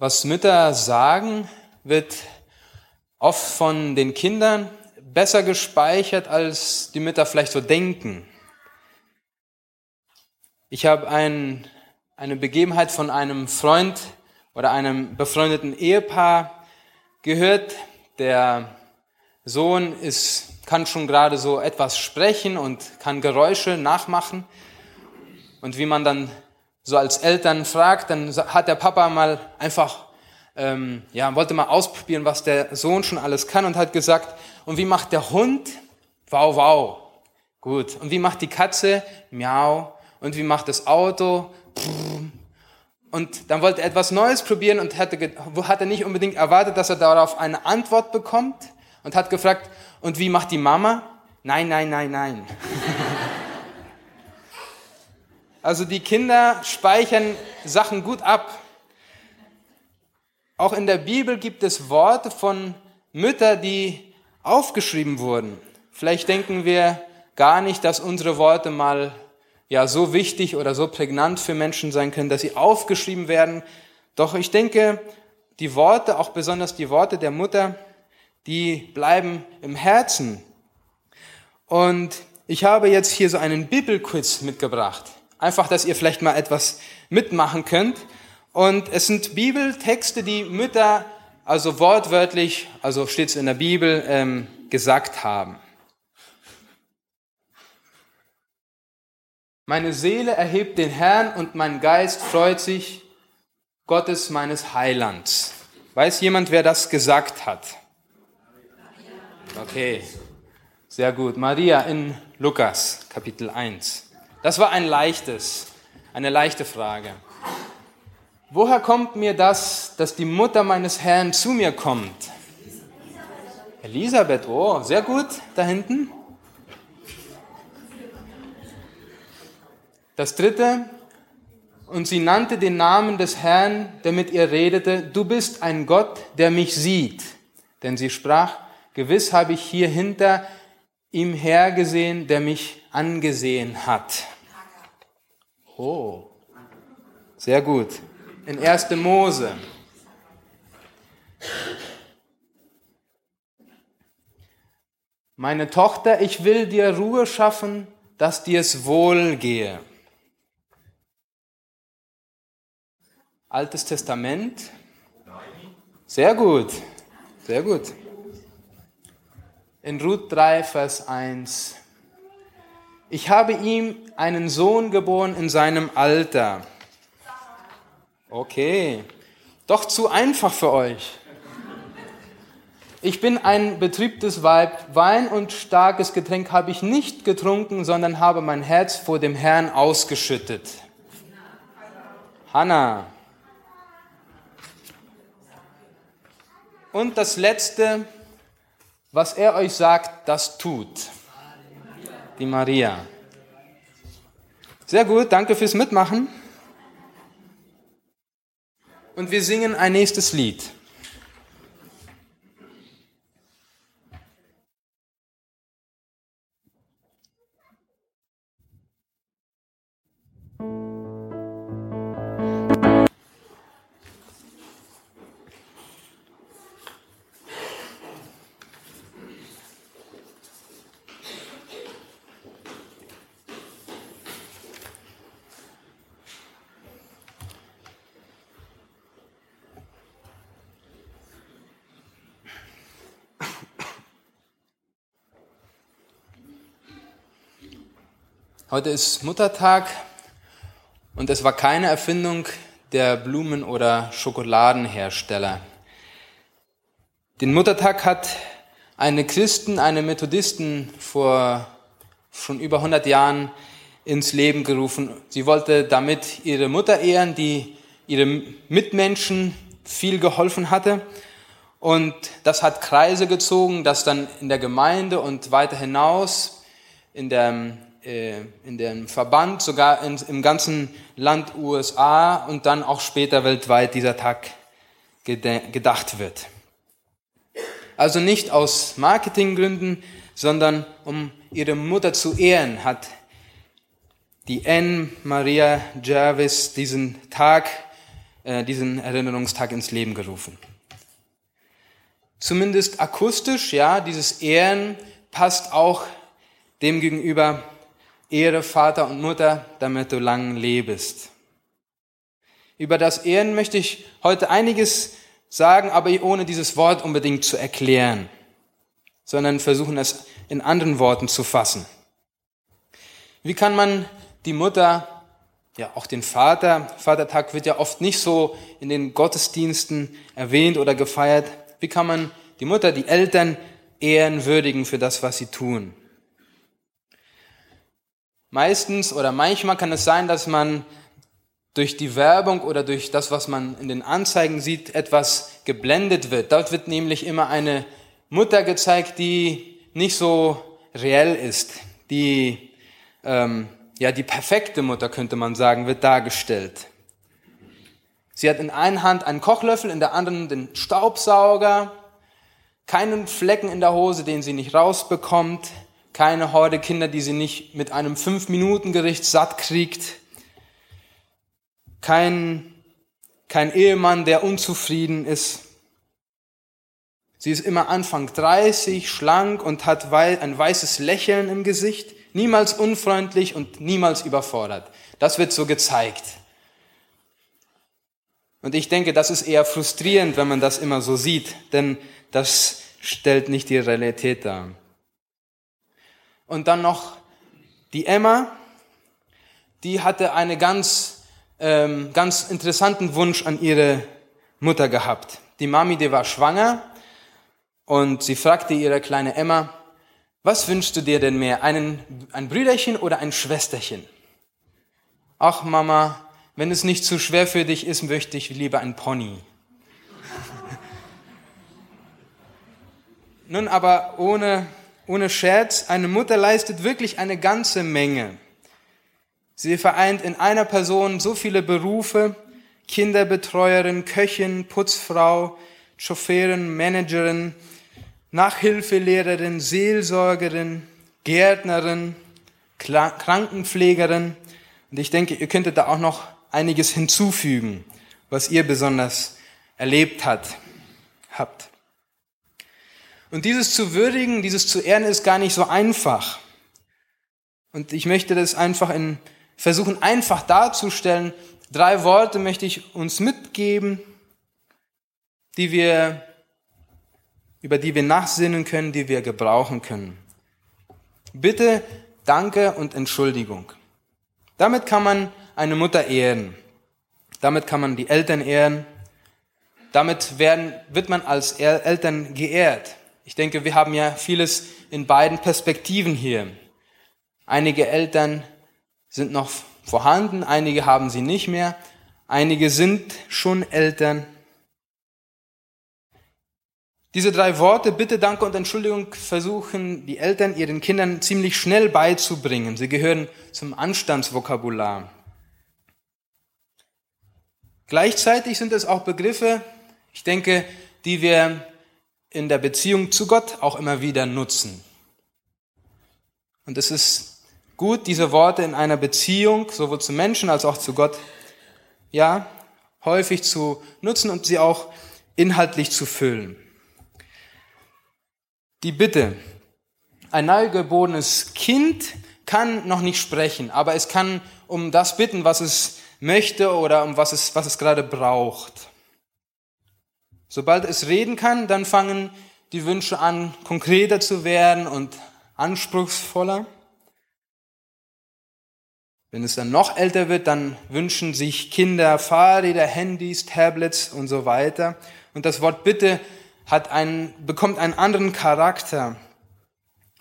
Was Mütter sagen, wird oft von den Kindern besser gespeichert, als die Mütter vielleicht so denken. Ich habe ein, eine Begebenheit von einem Freund oder einem befreundeten Ehepaar gehört. Der Sohn ist, kann schon gerade so etwas sprechen und kann Geräusche nachmachen. Und wie man dann so als Eltern fragt, dann hat der Papa mal einfach, ähm, ja, wollte mal ausprobieren, was der Sohn schon alles kann und hat gesagt, und wie macht der Hund? Wow, wow. Gut. Und wie macht die Katze? Miau. Und wie macht das Auto? Und dann wollte er etwas Neues probieren und hatte, hatte nicht unbedingt erwartet, dass er darauf eine Antwort bekommt und hat gefragt, und wie macht die Mama? Nein, nein, nein, nein. Also die Kinder speichern Sachen gut ab. Auch in der Bibel gibt es Worte von Müttern, die aufgeschrieben wurden. Vielleicht denken wir gar nicht, dass unsere Worte mal ja so wichtig oder so prägnant für Menschen sein können, dass sie aufgeschrieben werden. Doch ich denke, die Worte, auch besonders die Worte der Mutter, die bleiben im Herzen. Und ich habe jetzt hier so einen Bibelquiz mitgebracht. Einfach, dass ihr vielleicht mal etwas mitmachen könnt. Und es sind Bibeltexte, die Mütter, also wortwörtlich, also steht es in der Bibel, ähm, gesagt haben. Meine Seele erhebt den Herrn und mein Geist freut sich Gottes meines Heilands. Weiß jemand, wer das gesagt hat? Okay, sehr gut. Maria in Lukas, Kapitel 1. Das war ein leichtes, eine leichte Frage. Woher kommt mir das, dass die Mutter meines Herrn zu mir kommt? Elisabeth, oh, sehr gut, da hinten. Das dritte, und sie nannte den Namen des Herrn, der mit ihr redete, du bist ein Gott, der mich sieht. Denn sie sprach, gewiss habe ich hier hinter ihm hergesehen, der mich angesehen hat. Oh, sehr gut. In 1. Mose. Meine Tochter, ich will dir Ruhe schaffen, dass dir es wohl gehe. Altes Testament. Sehr gut, sehr gut in Ruth 3, Vers 1. Ich habe ihm einen Sohn geboren in seinem Alter. Okay, doch zu einfach für euch. Ich bin ein betriebtes Weib, Wein und starkes Getränk habe ich nicht getrunken, sondern habe mein Herz vor dem Herrn ausgeschüttet. Hannah. Und das letzte, was er euch sagt, das tut. Die Maria. Sehr gut, danke fürs Mitmachen. Und wir singen ein nächstes Lied. Heute ist Muttertag und es war keine Erfindung der Blumen- oder Schokoladenhersteller. Den Muttertag hat eine Christen, eine Methodisten vor schon über 100 Jahren ins Leben gerufen. Sie wollte damit ihre Mutter ehren, die ihre Mitmenschen viel geholfen hatte. Und das hat Kreise gezogen, dass dann in der Gemeinde und weiter hinaus in der in dem Verband, sogar in, im ganzen Land USA und dann auch später weltweit dieser Tag gedacht wird. Also nicht aus Marketinggründen, sondern um ihre Mutter zu ehren, hat die Anne Maria Jarvis diesen Tag äh, diesen Erinnerungstag ins Leben gerufen. Zumindest akustisch, ja, dieses Ehren passt auch dem gegenüber Ehre Vater und Mutter, damit du lang lebst. Über das Ehren möchte ich heute einiges sagen, aber ohne dieses Wort unbedingt zu erklären, sondern versuchen es in anderen Worten zu fassen. Wie kann man die Mutter, ja auch den Vater, Vatertag wird ja oft nicht so in den Gottesdiensten erwähnt oder gefeiert, wie kann man die Mutter, die Eltern ehren, würdigen für das, was sie tun? Meistens oder manchmal kann es sein, dass man durch die Werbung oder durch das, was man in den Anzeigen sieht, etwas geblendet wird. Dort wird nämlich immer eine Mutter gezeigt, die nicht so reell ist, die ähm, ja die perfekte Mutter könnte man sagen, wird dargestellt. Sie hat in einer Hand einen Kochlöffel, in der anderen den Staubsauger, keinen Flecken in der Hose, den sie nicht rausbekommt, keine Horde Kinder, die sie nicht mit einem Fünf-Minuten-Gericht satt kriegt, kein, kein Ehemann, der unzufrieden ist. Sie ist immer Anfang 30, schlank und hat ein weißes Lächeln im Gesicht, niemals unfreundlich und niemals überfordert. Das wird so gezeigt. Und ich denke, das ist eher frustrierend, wenn man das immer so sieht, denn das stellt nicht die Realität dar. Und dann noch die Emma, die hatte eine ganz ähm, ganz interessanten Wunsch an ihre Mutter gehabt. Die Mami, die war schwanger und sie fragte ihre kleine Emma, was wünschst du dir denn mehr, einen, ein Brüderchen oder ein Schwesterchen? Ach Mama, wenn es nicht zu schwer für dich ist, möchte ich lieber ein Pony. Nun aber ohne, ohne Scherz, eine Mutter leistet wirklich eine ganze Menge. Sie vereint in einer Person so viele Berufe, Kinderbetreuerin, Köchin, Putzfrau, Chauffeurin, Managerin, Nachhilfelehrerin, Seelsorgerin, Gärtnerin, Krankenpflegerin. Und ich denke, ihr könntet da auch noch einiges hinzufügen, was ihr besonders erlebt hat, habt. Und dieses zu würdigen, dieses zu ehren, ist gar nicht so einfach. Und ich möchte das einfach in versuchen einfach darzustellen. Drei Worte möchte ich uns mitgeben, die wir, über die wir nachsinnen können, die wir gebrauchen können. Bitte, Danke und Entschuldigung. Damit kann man eine Mutter ehren. Damit kann man die Eltern ehren. Damit werden, wird man als Eltern geehrt. Ich denke, wir haben ja vieles in beiden Perspektiven hier. Einige Eltern sind noch vorhanden, einige haben sie nicht mehr, einige sind schon Eltern. Diese drei Worte, Bitte, Danke und Entschuldigung, versuchen die Eltern ihren Kindern ziemlich schnell beizubringen. Sie gehören zum Anstandsvokabular. Gleichzeitig sind es auch Begriffe, ich denke, die wir in der Beziehung zu Gott auch immer wieder nutzen. Und es ist gut, diese Worte in einer Beziehung, sowohl zu Menschen als auch zu Gott, ja, häufig zu nutzen und sie auch inhaltlich zu füllen. Die Bitte. Ein neugeborenes Kind kann noch nicht sprechen, aber es kann um das bitten, was es möchte oder um was es, was es gerade braucht. Sobald es reden kann, dann fangen die Wünsche an, konkreter zu werden und anspruchsvoller. Wenn es dann noch älter wird, dann wünschen sich Kinder Fahrräder, Handys, Tablets und so weiter. Und das Wort Bitte hat einen, bekommt einen anderen Charakter.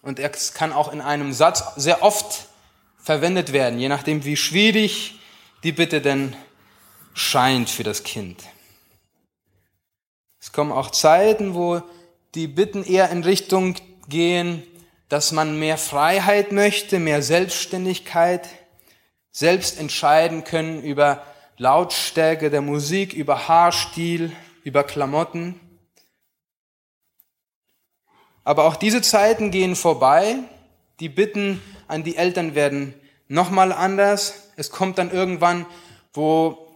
Und es kann auch in einem Satz sehr oft verwendet werden, je nachdem, wie schwierig die Bitte denn scheint für das Kind. Es kommen auch Zeiten, wo die Bitten eher in Richtung gehen, dass man mehr Freiheit möchte, mehr Selbstständigkeit, selbst entscheiden können über Lautstärke der Musik, über Haarstil, über Klamotten. Aber auch diese Zeiten gehen vorbei. Die Bitten an die Eltern werden nochmal anders. Es kommt dann irgendwann, wo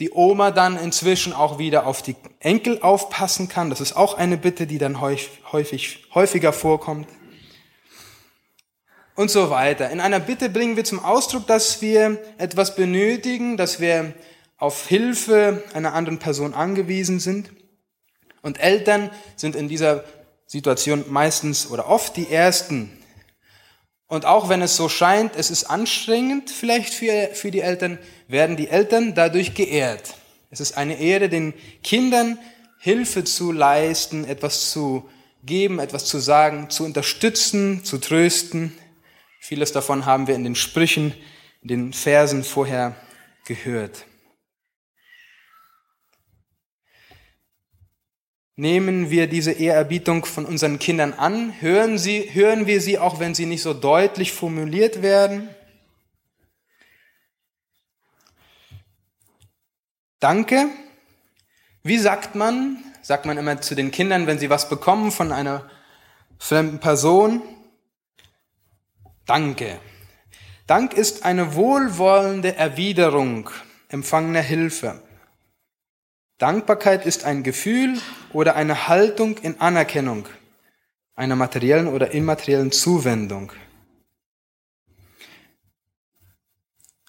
die Oma dann inzwischen auch wieder auf die Enkel aufpassen kann. Das ist auch eine Bitte, die dann häufig, häufiger vorkommt. Und so weiter. In einer Bitte bringen wir zum Ausdruck, dass wir etwas benötigen, dass wir auf Hilfe einer anderen Person angewiesen sind. Und Eltern sind in dieser Situation meistens oder oft die Ersten. Und auch wenn es so scheint, es ist anstrengend vielleicht für, für die Eltern, werden die Eltern dadurch geehrt. Es ist eine Ehre, den Kindern Hilfe zu leisten, etwas zu geben, etwas zu sagen, zu unterstützen, zu trösten. Vieles davon haben wir in den Sprüchen, in den Versen vorher gehört. Nehmen wir diese Ehrerbietung von unseren Kindern an? Hören, sie, hören wir sie auch, wenn sie nicht so deutlich formuliert werden? Danke. Wie sagt man? Sagt man immer zu den Kindern, wenn sie was bekommen von einer fremden Person? Danke. Dank ist eine wohlwollende Erwiderung empfangener Hilfe. Dankbarkeit ist ein Gefühl oder eine Haltung in Anerkennung einer materiellen oder immateriellen Zuwendung.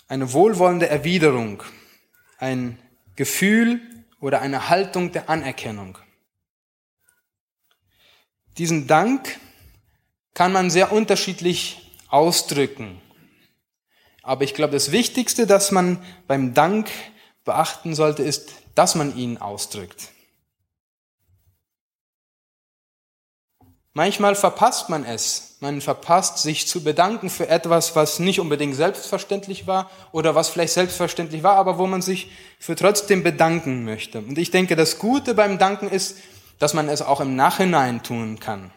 Eine wohlwollende Erwiderung, ein Gefühl oder eine Haltung der Anerkennung. Diesen Dank kann man sehr unterschiedlich ausdrücken. Aber ich glaube, das Wichtigste, das man beim Dank beachten sollte, ist, dass man ihn ausdrückt. Manchmal verpasst man es. Man verpasst, sich zu bedanken für etwas, was nicht unbedingt selbstverständlich war oder was vielleicht selbstverständlich war, aber wo man sich für trotzdem bedanken möchte. Und ich denke, das Gute beim Danken ist, dass man es auch im Nachhinein tun kann.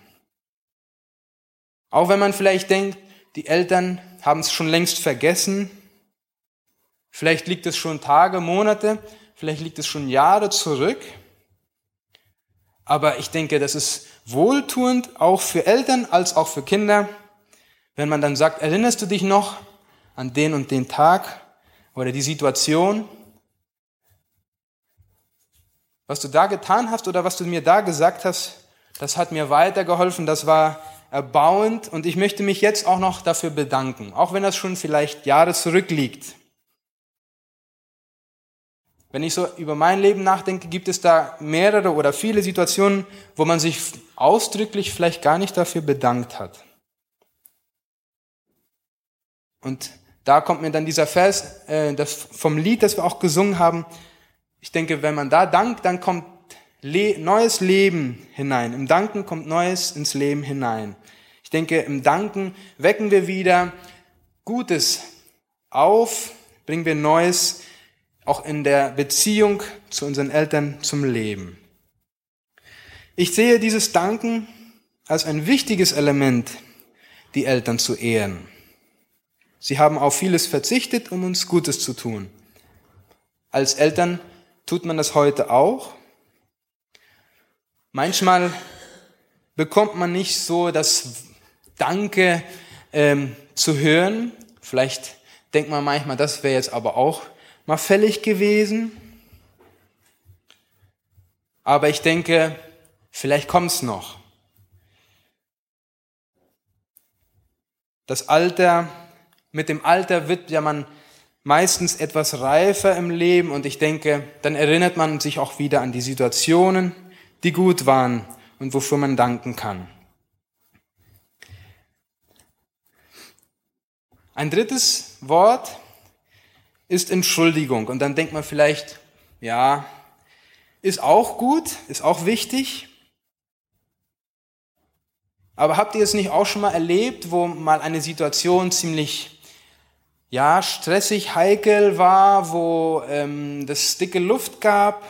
Auch wenn man vielleicht denkt, die Eltern haben es schon längst vergessen, vielleicht liegt es schon Tage, Monate, vielleicht liegt es schon Jahre zurück, aber ich denke, das ist wohltuend, auch für Eltern als auch für Kinder, wenn man dann sagt, erinnerst du dich noch an den und den Tag oder die Situation, was du da getan hast oder was du mir da gesagt hast, das hat mir weitergeholfen, das war erbauend und ich möchte mich jetzt auch noch dafür bedanken, auch wenn das schon vielleicht Jahre zurückliegt. Wenn ich so über mein Leben nachdenke, gibt es da mehrere oder viele Situationen, wo man sich ausdrücklich vielleicht gar nicht dafür bedankt hat. Und da kommt mir dann dieser Vers äh, das vom Lied, das wir auch gesungen haben. Ich denke, wenn man da dankt, dann kommt Le neues Leben hinein. Im Danken kommt Neues ins Leben hinein. Ich denke, im Danken wecken wir wieder Gutes auf, bringen wir Neues auch in der Beziehung zu unseren Eltern zum Leben. Ich sehe dieses Danken als ein wichtiges Element, die Eltern zu ehren. Sie haben auf vieles verzichtet, um uns Gutes zu tun. Als Eltern tut man das heute auch. Manchmal bekommt man nicht so das Danke ähm, zu hören. Vielleicht denkt man manchmal, das wäre jetzt aber auch mal fällig gewesen. Aber ich denke, vielleicht kommt's noch. Das Alter, mit dem Alter wird ja man meistens etwas reifer im Leben und ich denke, dann erinnert man sich auch wieder an die Situationen, die gut waren und wofür man danken kann. Ein drittes Wort, ist Entschuldigung. Und dann denkt man vielleicht, ja, ist auch gut, ist auch wichtig. Aber habt ihr es nicht auch schon mal erlebt, wo mal eine Situation ziemlich, ja, stressig, heikel war, wo ähm, das dicke Luft gab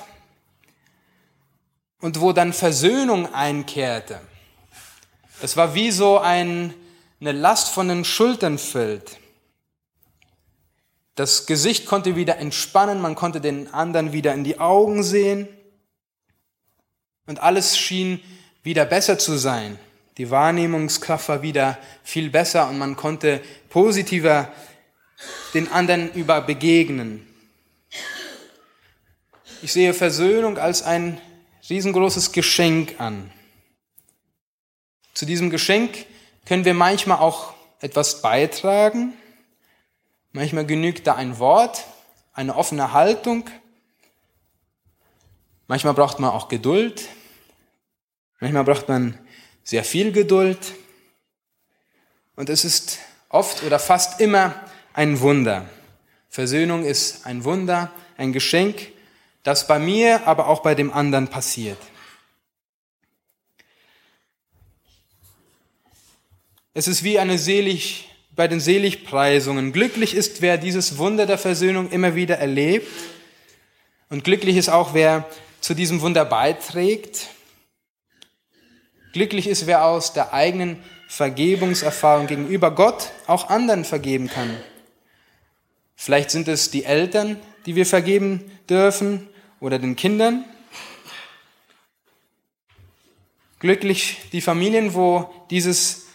und wo dann Versöhnung einkehrte? Das war wie so ein, eine Last von den Schultern fällt. Das Gesicht konnte wieder entspannen, man konnte den anderen wieder in die Augen sehen und alles schien wieder besser zu sein. Die Wahrnehmungskraft war wieder viel besser und man konnte positiver den anderen über begegnen. ich sehe Versöhnung als ein riesengroßes Geschenk an. Zu diesem Geschenk können wir manchmal auch etwas beitragen. Manchmal genügt da ein Wort, eine offene Haltung. Manchmal braucht man auch Geduld. Manchmal braucht man sehr viel Geduld. Und es ist oft oder fast immer ein Wunder. Versöhnung ist ein Wunder, ein Geschenk, das bei mir, aber auch bei dem anderen passiert. Es ist wie eine selig, bei den Seligpreisungen. Glücklich ist, wer dieses Wunder der Versöhnung immer wieder erlebt. Und glücklich ist auch, wer zu diesem Wunder beiträgt. Glücklich ist, wer aus der eigenen Vergebungserfahrung gegenüber Gott auch anderen vergeben kann. Vielleicht sind es die Eltern, die wir vergeben dürfen oder den Kindern. Glücklich die Familien, wo dieses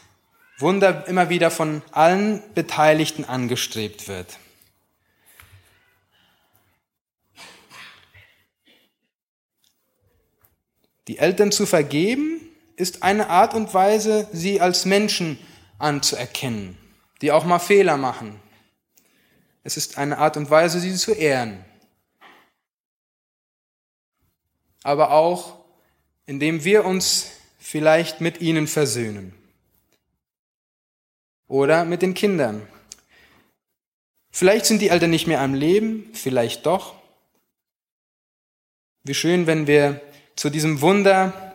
Wunder immer wieder von allen Beteiligten angestrebt wird. Die Eltern zu vergeben ist eine Art und Weise, sie als Menschen anzuerkennen, die auch mal Fehler machen. Es ist eine Art und Weise, sie zu ehren. Aber auch, indem wir uns vielleicht mit ihnen versöhnen. Oder mit den Kindern. Vielleicht sind die Eltern nicht mehr am Leben, vielleicht doch. Wie schön, wenn wir zu diesem Wunder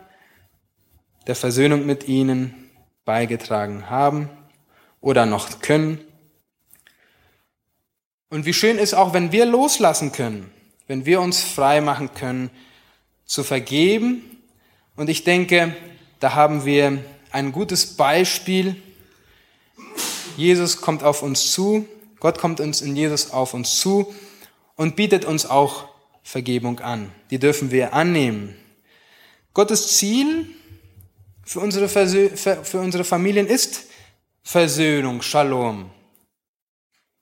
der Versöhnung mit ihnen beigetragen haben oder noch können. Und wie schön ist auch, wenn wir loslassen können, wenn wir uns frei machen können, zu vergeben. Und ich denke, da haben wir ein gutes Beispiel. Jesus kommt auf uns zu, Gott kommt uns in Jesus auf uns zu und bietet uns auch Vergebung an. Die dürfen wir annehmen. Gottes Ziel für unsere, Versö für unsere Familien ist Versöhnung, Shalom.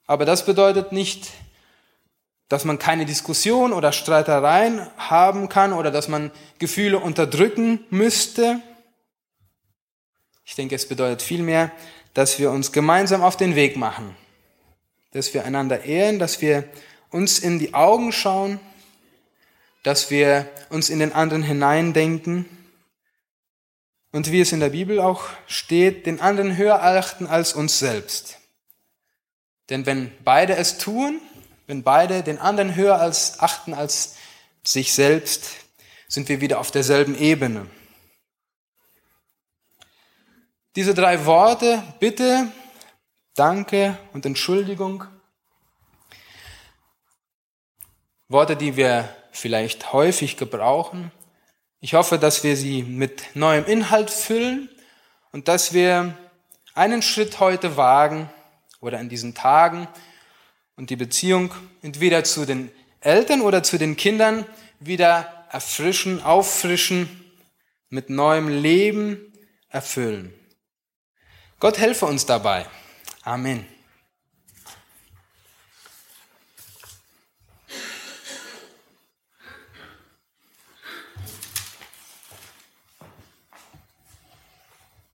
Aber das bedeutet nicht, dass man keine Diskussion oder Streitereien haben kann oder dass man Gefühle unterdrücken müsste. Ich denke, es bedeutet vielmehr, dass wir uns gemeinsam auf den Weg machen, dass wir einander ehren, dass wir uns in die Augen schauen, dass wir uns in den anderen hineindenken und wie es in der Bibel auch steht, den anderen höher achten als uns selbst. Denn wenn beide es tun, wenn beide den anderen höher als achten als sich selbst, sind wir wieder auf derselben Ebene. Diese drei Worte, Bitte, Danke und Entschuldigung, Worte, die wir vielleicht häufig gebrauchen, ich hoffe, dass wir sie mit neuem Inhalt füllen und dass wir einen Schritt heute wagen oder in diesen Tagen und die Beziehung entweder zu den Eltern oder zu den Kindern wieder erfrischen, auffrischen, mit neuem Leben erfüllen. Gott helfe uns dabei. Amen.